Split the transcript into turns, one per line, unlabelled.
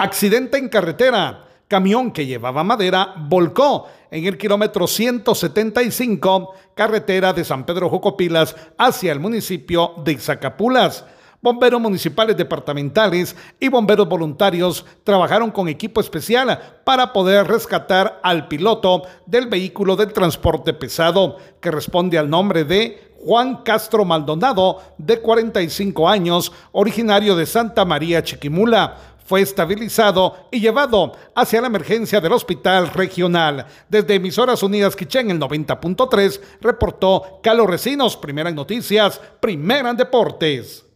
Accidente en carretera. Camión que llevaba madera volcó en el kilómetro 175, carretera de San Pedro Jocopilas hacia el municipio de Izacapulas. Bomberos municipales departamentales y bomberos voluntarios trabajaron con equipo especial para poder rescatar al piloto del vehículo del transporte pesado, que responde al nombre de Juan Castro Maldonado, de 45 años, originario de Santa María Chiquimula fue estabilizado y llevado hacia la emergencia del hospital regional. Desde Emisoras Unidas Quichén, el 90.3, reportó Calo Recinos, primera en noticias, primera en deportes.